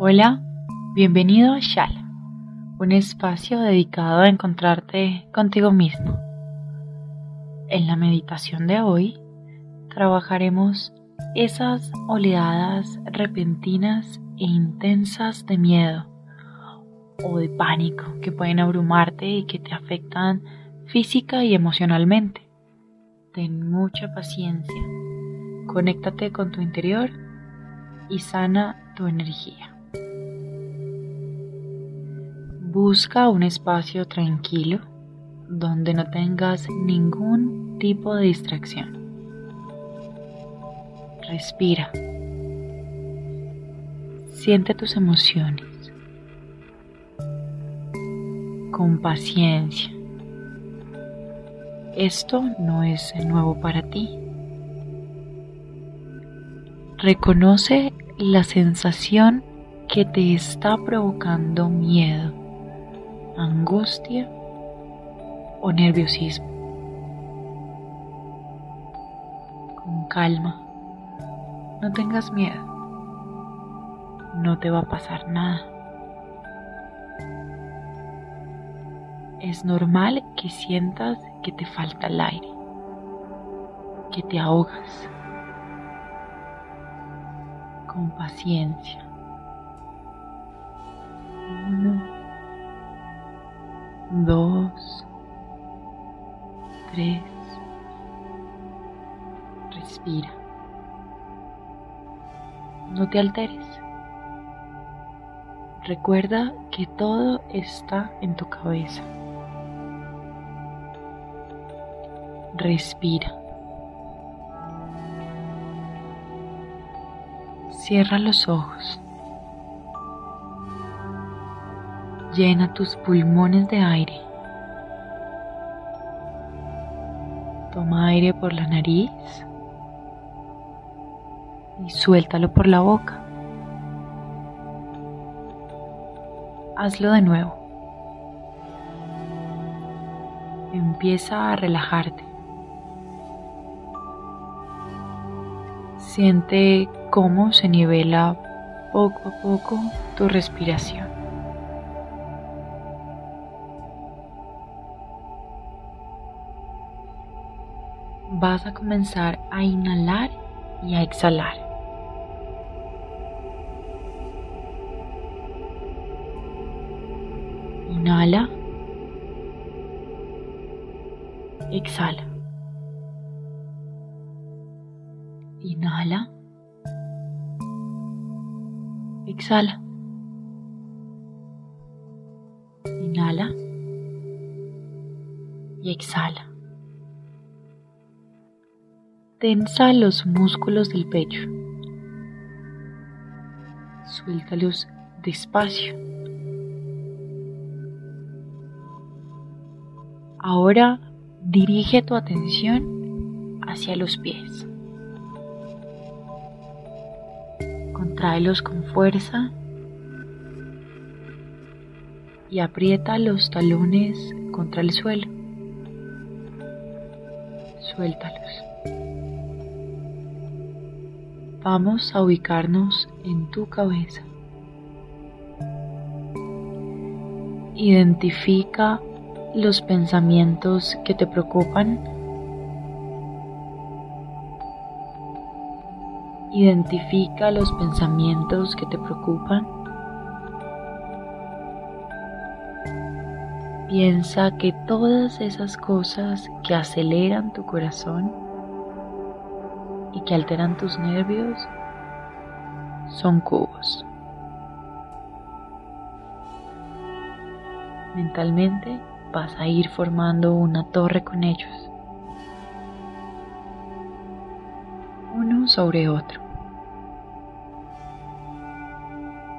Hola, bienvenido a Shala, un espacio dedicado a encontrarte contigo mismo. En la meditación de hoy trabajaremos esas oleadas repentinas e intensas de miedo o de pánico que pueden abrumarte y que te afectan física y emocionalmente. Ten mucha paciencia, conéctate con tu interior y sana tu energía. Busca un espacio tranquilo donde no tengas ningún tipo de distracción. Respira. Siente tus emociones con paciencia. Esto no es nuevo para ti. Reconoce la sensación que te está provocando miedo, angustia o nerviosismo. Con calma, no tengas miedo, no te va a pasar nada. Es normal que sientas que te falta el aire, que te ahogas. Con paciencia. Dos, tres. Respira. No te alteres. Recuerda que todo está en tu cabeza. Respira. Cierra los ojos. Llena tus pulmones de aire. Toma aire por la nariz y suéltalo por la boca. Hazlo de nuevo. Empieza a relajarte. Siente cómo se nivela poco a poco tu respiración. Vas a comenzar a inhalar y a exhalar. Inhala. Exhala. Inhala. Exhala. Inhala. Y exhala. Tensa los músculos del pecho. Suéltalos despacio. Ahora dirige tu atención hacia los pies. Tráelos con fuerza y aprieta los talones contra el suelo. Suéltalos. Vamos a ubicarnos en tu cabeza. Identifica los pensamientos que te preocupan Identifica los pensamientos que te preocupan. Piensa que todas esas cosas que aceleran tu corazón que alteran tus nervios son cubos. Mentalmente vas a ir formando una torre con ellos, uno sobre otro.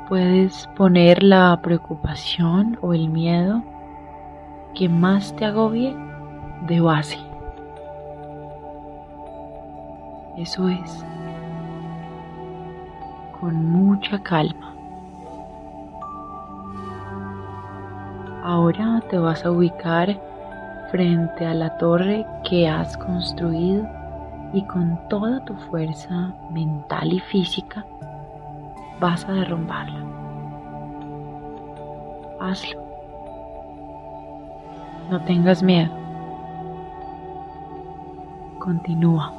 puedes poner la preocupación o el miedo que más te agobie de base. Eso es, con mucha calma. Ahora te vas a ubicar frente a la torre que has construido y con toda tu fuerza mental y física vas a derrumbarla. Hazlo. No tengas miedo. Continúa.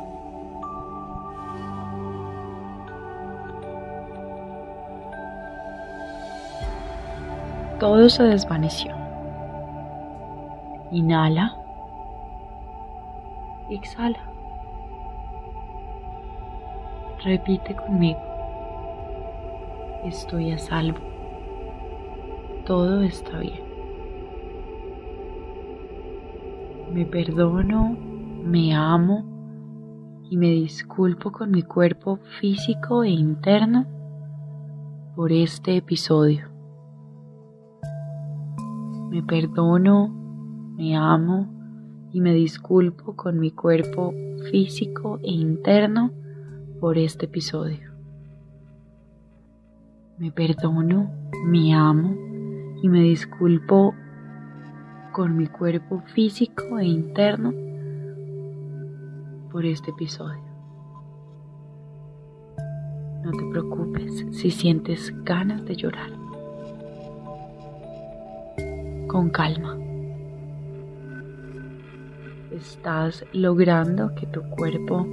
Todo se desvaneció. Inhala. Exhala. Repite conmigo. Estoy a salvo. Todo está bien. Me perdono, me amo y me disculpo con mi cuerpo físico e interno por este episodio. Me perdono, me amo y me disculpo con mi cuerpo físico e interno por este episodio. Me perdono, me amo y me disculpo con mi cuerpo físico e interno por este episodio. No te preocupes si sientes ganas de llorar. Con calma. Estás logrando que tu cuerpo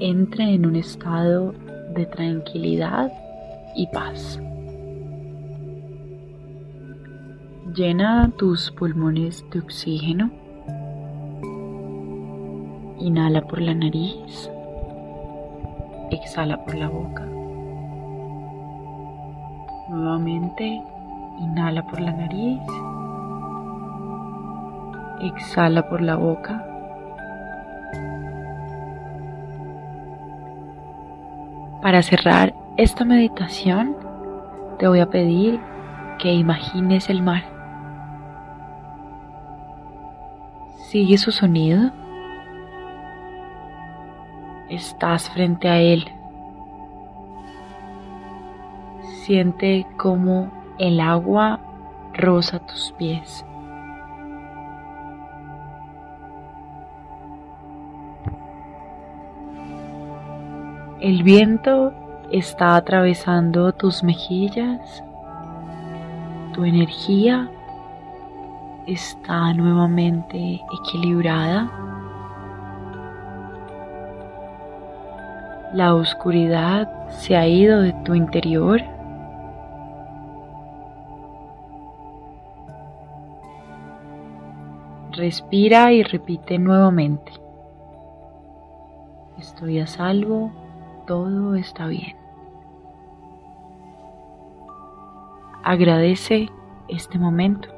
entre en un estado de tranquilidad y paz. Llena tus pulmones de oxígeno. Inhala por la nariz. Exhala por la boca. Nuevamente, inhala por la nariz. Exhala por la boca. Para cerrar esta meditación, te voy a pedir que imagines el mar. Sigue su sonido. Estás frente a él. Siente como el agua roza tus pies. El viento está atravesando tus mejillas. Tu energía está nuevamente equilibrada. La oscuridad se ha ido de tu interior. Respira y repite nuevamente. Estoy a salvo, todo está bien. Agradece este momento.